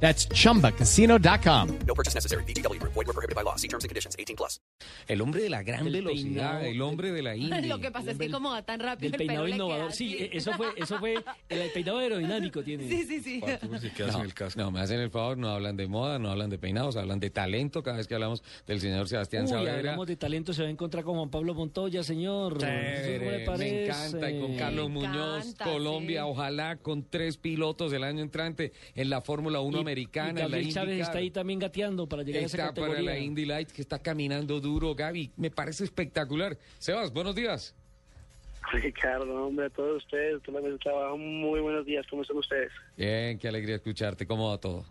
That's chumbacasino.com. No purchase necessary. BGW. Void were prohibited by law. See terms and conditions. 18 plus. El hombre de la gran Del velocidad, peinado, el hombre de la India. Lo que pasa es que como va tan rápido el pelo peinado le queda innovador. Sí, eso fue, eso fue el, el peinado aerodinámico tiene. Sí, sí, sí. No, no, me hacen el favor, no hablan de moda, no hablan de peinados, hablan de talento cada vez que hablamos del señor Sebastián Uy, Saavedra. hablamos de talento, se va a encontrar con Juan Pablo Montoya, señor. Chévere, ¿Cómo le me parece? encanta. Y con Carlos Me Muñoz, encanta, Colombia, sí. ojalá con tres pilotos el año entrante en la Fórmula 1 Y- americana. Y la Gabriel Chávez está ahí también gateando para llegar a esa Está para categoría. la Indy Light que está caminando duro, Gaby. Me parece espectacular. Sebas, buenos días. Ricardo, hombre, a todos ustedes, mesa de trabajo, muy buenos días, ¿cómo están ustedes? Bien, qué alegría escucharte. ¿Cómo va todo?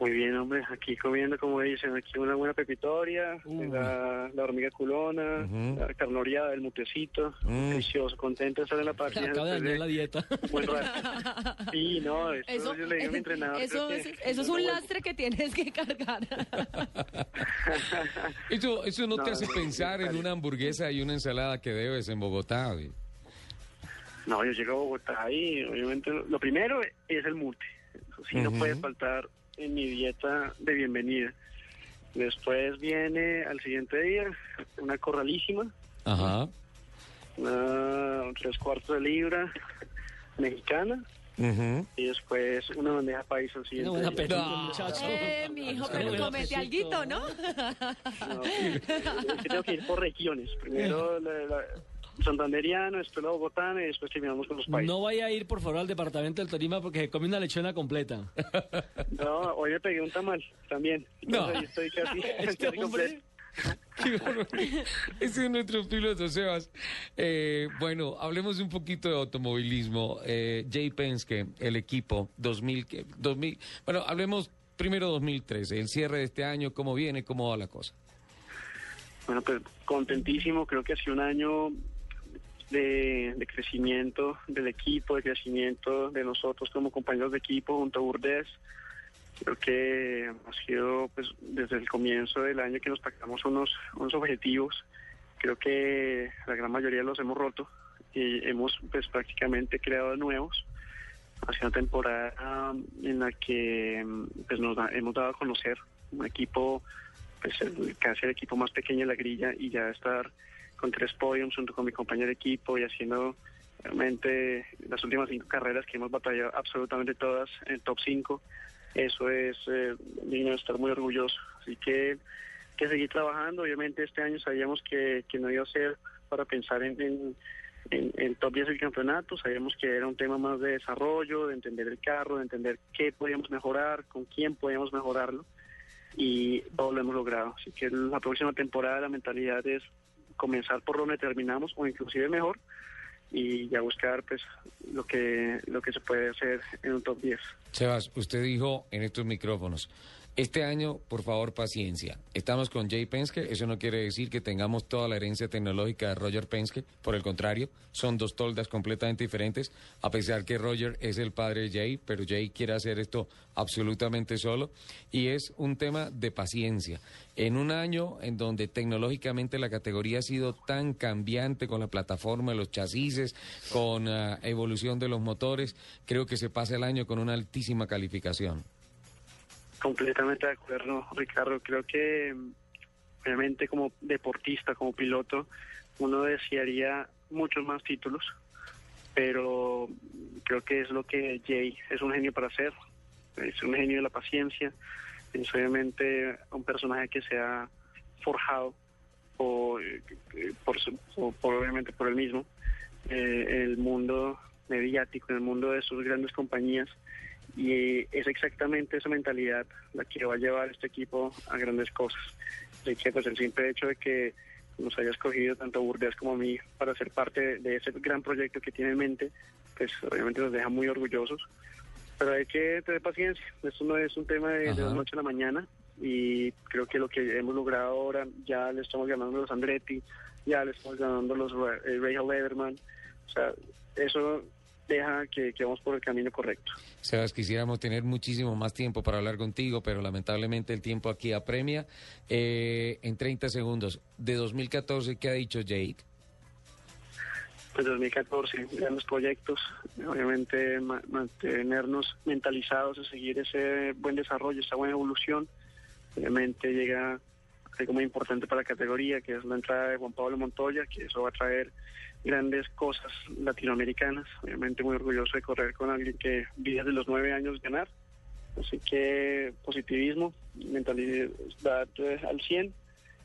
Muy bien, hombre, aquí comiendo, como dicen, aquí una buena pepitoria, la, la hormiga culona, la carnoreada, el mutecito, Mm. delicioso, contento de estar en la página. Acaba de dañar la dieta. buen rato. Sí, no, eso, Eso, yo le digo a mi entrenador. eso, creo es, eso es un lastre que tienes que cargar. Eso, eso no, te hace no, pensar en una hamburguesa y una ensalada que debes en Bogotá. No, yo llego a Bogotá y obviamente lo primero es el mute. Eso sí no puede faltar en mi dieta de bienvenida. Después viene al siguiente día una corralísima, Ajá. una tres cuartos de libra mexicana Ujú. y después una bandeja paisa al Una siguiente buena día. apetito, No. muchacho. eh, mi hijo, pero comete alguito, ¿no? No, es que tengo que ir por regiones. Primero la, la santanderiano, después la bogotana y después terminamos con los países. No vaya a ir, por favor, al departamento del Tolima porque se come una lechona completa. No, hoy me pegué un tamal también. No. Estoy casi, Este casi completo. Ese es nuestro piloto, Sebas. Eh, bueno, hablemos un poquito de automovilismo. Eh, Jay Penske, el equipo 2000, que- 2000. Bueno, hablemos primero 2013, el cierre de este año, cómo viene, cómo va la cosa. Bueno, pues contentísimo. Creo que ha sido un año de, crecimiento del equipo, de crecimiento de nosotros como compañeros de equipo junto a Burdés. Creo que ha sido pues desde el comienzo del año que nos pactamos unos, unos objetivos. Creo que la gran mayoría los hemos roto y hemos pues prácticamente creado nuevos. Ha sido una temporada um, en la que um, pues nos hemos dado a conocer un equipo pues casi el equipo más pequeño de la grilla y ya estar con tres podiums junto con mi compañero de equipo y haciendo realmente las últimas cinco carreras que hemos batallado absolutamente todas en top 5 eso es eh, digno de estar muy orgulloso. Así que que seguir trabajando. Obviamente este año sabíamos que, que no iba a ser para pensar en, en en el top 10 del campeonato, sabíamos que era un tema más de desarrollo, de entender el carro, de entender qué podíamos mejorar, con quién podíamos mejorarlo. Y todo lo hemos logrado. Así que la próxima temporada la mentalidad es comenzar por donde terminamos o inclusive mejor y ya buscar pues lo que lo que se puede hacer en un top 10. Sebas, usted dijo en estos micrófonos, este año, por favor, paciencia. Estamos con Jay Penske, eso no quiere decir que tengamos toda la herencia tecnológica de Roger Penske, por el contrario, son dos toldas completamente diferentes, a pesar que Roger es el padre de Jay, pero Jay quiere hacer esto absolutamente solo, y es un tema de paciencia. En un año en donde tecnológicamente la categoría ha sido tan cambiante con la plataforma los chasis, con la evolución de los motores, creo que se pasa el año con una altísima calificación. Completamente de acuerdo, Ricardo. Creo que mm, obviamente como deportista, como piloto, uno desearía muchos más títulos, pero creo que es lo que Jay es un genio para hacer. Es un genio de la paciencia. Es obviamente un personaje que se ha forjado por, eh, por, obviamente por él mismo, eh, el mundo mediático, en el mundo de sus grandes compañías. Y es exactamente esa mentalidad la que va a llevar este equipo a grandes cosas. De que pues el simple hecho de que nos haya escogido tanto Burdeos como a mí para ser parte de ese gran proyecto que tiene en mente, pues obviamente nos deja muy orgullosos. Pero hay que tener paciencia. Esto no es un tema de, de la noche a la mañana. y creo que lo que hemos logrado ahora, ya le estamos ganando a los Andretti, ya le estamos ganando a los eh, Rahal Lederman, o sea, eso deja que, que vamos por el camino correcto. Sebas, quisiéramos tener muchísimo más tiempo para hablar contigo, pero lamentablemente el tiempo aquí apremia. Eh, en 30 segundos, de 2014, ¿qué ha dicho Jake? Pues 2014, grandes proyectos, obviamente ma- mantenernos mentalizados a seguir ese buen desarrollo, esa buena evolución. Obviamente llega algo muy importante para la categoría, que es la entrada de Juan Pablo Montoya, que eso va a traer grandes cosas latinoamericanas. Obviamente muy orgulloso de correr con alguien que vi desde los nueve años ganar. Así que positivismo, mentalidad eh, al 100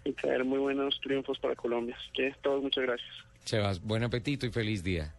y traer muy buenos triunfos para Colombia. Así que todos muchas gracias. Sebas, buen apetito y feliz día.